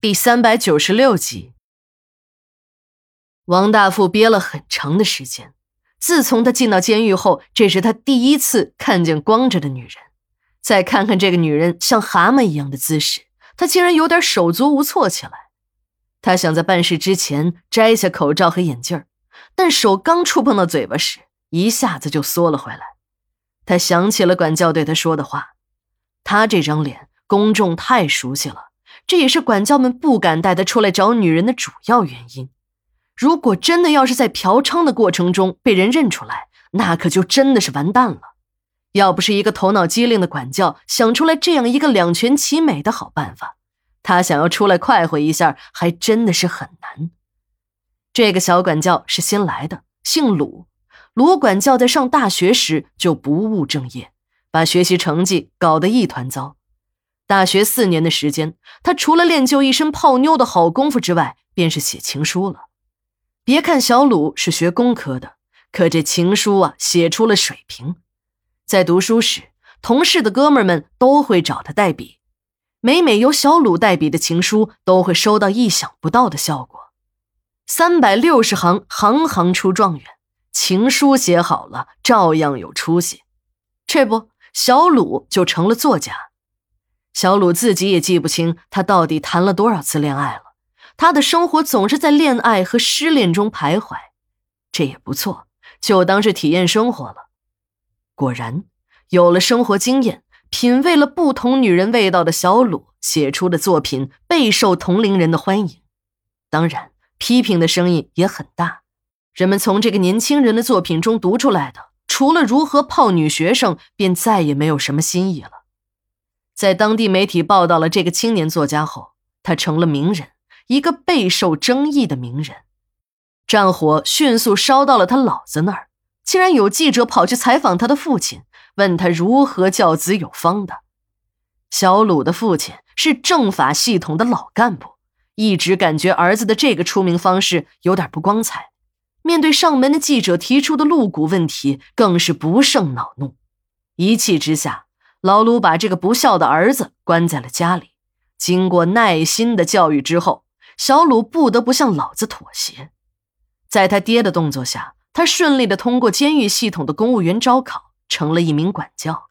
第三百九十六集，王大富憋了很长的时间。自从他进到监狱后，这是他第一次看见光着的女人。再看看这个女人像蛤蟆一样的姿势，他竟然有点手足无措起来。他想在办事之前摘下口罩和眼镜但手刚触碰到嘴巴时，一下子就缩了回来。他想起了管教对他说的话：“他这张脸，公众太熟悉了。”这也是管教们不敢带他出来找女人的主要原因。如果真的要是在嫖娼的过程中被人认出来，那可就真的是完蛋了。要不是一个头脑机灵的管教想出来这样一个两全其美的好办法，他想要出来快活一下，还真的是很难。这个小管教是新来的，姓鲁。鲁管教在上大学时就不务正业，把学习成绩搞得一团糟。大学四年的时间，他除了练就一身泡妞的好功夫之外，便是写情书了。别看小鲁是学工科的，可这情书啊，写出了水平。在读书时，同事的哥们们都会找他代笔，每每由小鲁代笔的情书，都会收到意想不到的效果。三百六十行，行行出状元，情书写好了，照样有出息。这不，小鲁就成了作家。小鲁自己也记不清他到底谈了多少次恋爱了，他的生活总是在恋爱和失恋中徘徊，这也不错，就当是体验生活了。果然，有了生活经验，品味了不同女人味道的小鲁写出的作品备受同龄人的欢迎，当然，批评的声音也很大。人们从这个年轻人的作品中读出来的，除了如何泡女学生，便再也没有什么新意了。在当地媒体报道了这个青年作家后，他成了名人，一个备受争议的名人。战火迅速烧到了他老子那儿，竟然有记者跑去采访他的父亲，问他如何教子有方的。小鲁的父亲是政法系统的老干部，一直感觉儿子的这个出名方式有点不光彩。面对上门的记者提出的露骨问题，更是不胜恼怒，一气之下。老鲁把这个不孝的儿子关在了家里，经过耐心的教育之后，小鲁不得不向老子妥协。在他爹的动作下，他顺利的通过监狱系统的公务员招考，成了一名管教。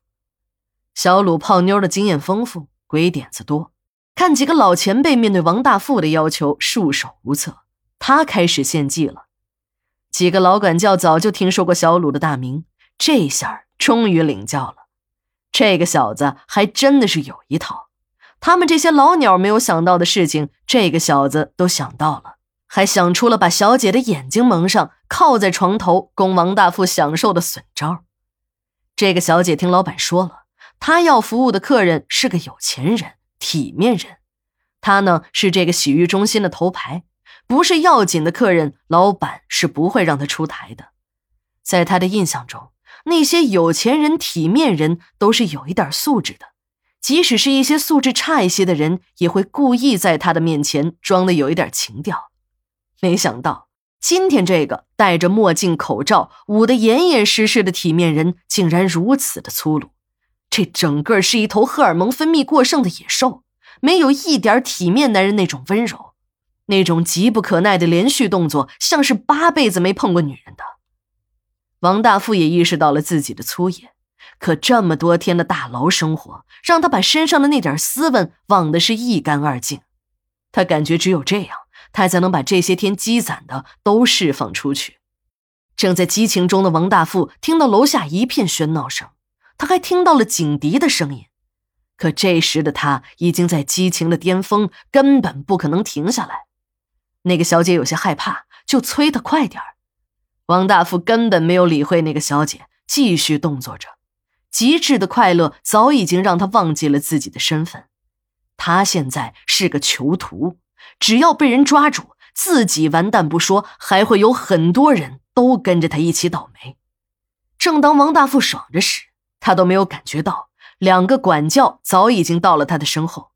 小鲁泡妞的经验丰富，鬼点子多，看几个老前辈面对王大富的要求束手无策，他开始献计了。几个老管教早就听说过小鲁的大名，这下终于领教了。这个小子还真的是有一套，他们这些老鸟没有想到的事情，这个小子都想到了，还想出了把小姐的眼睛蒙上，靠在床头供王大富享受的损招。这个小姐听老板说了，她要服务的客人是个有钱人、体面人，她呢是这个洗浴中心的头牌，不是要紧的客人，老板是不会让她出台的。在他的印象中。那些有钱人、体面人都是有一点素质的，即使是一些素质差一些的人，也会故意在他的面前装的有一点情调。没想到今天这个戴着墨镜、口罩、捂得严严实实的体面人，竟然如此的粗鲁。这整个是一头荷尔蒙分泌过剩的野兽，没有一点体面男人那种温柔，那种急不可耐的连续动作，像是八辈子没碰过女人的。王大富也意识到了自己的粗野，可这么多天的大牢生活，让他把身上的那点斯文忘得是一干二净。他感觉只有这样，他才能把这些天积攒的都释放出去。正在激情中的王大富听到楼下一片喧闹声，他还听到了警笛的声音。可这时的他已经在激情的巅峰，根本不可能停下来。那个小姐有些害怕，就催他快点儿。王大富根本没有理会那个小姐，继续动作着。极致的快乐早已经让他忘记了自己的身份。他现在是个囚徒，只要被人抓住，自己完蛋不说，还会有很多人都跟着他一起倒霉。正当王大富爽着时，他都没有感觉到两个管教早已经到了他的身后。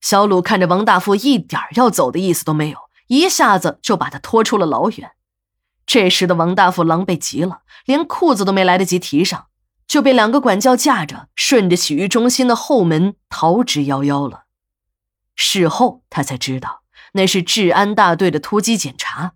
小鲁看着王大富一点要走的意思都没有，一下子就把他拖出了老远。这时的王大富狼狈极了，连裤子都没来得及提上，就被两个管教架着，顺着洗浴中心的后门逃之夭夭了。事后他才知道，那是治安大队的突击检查。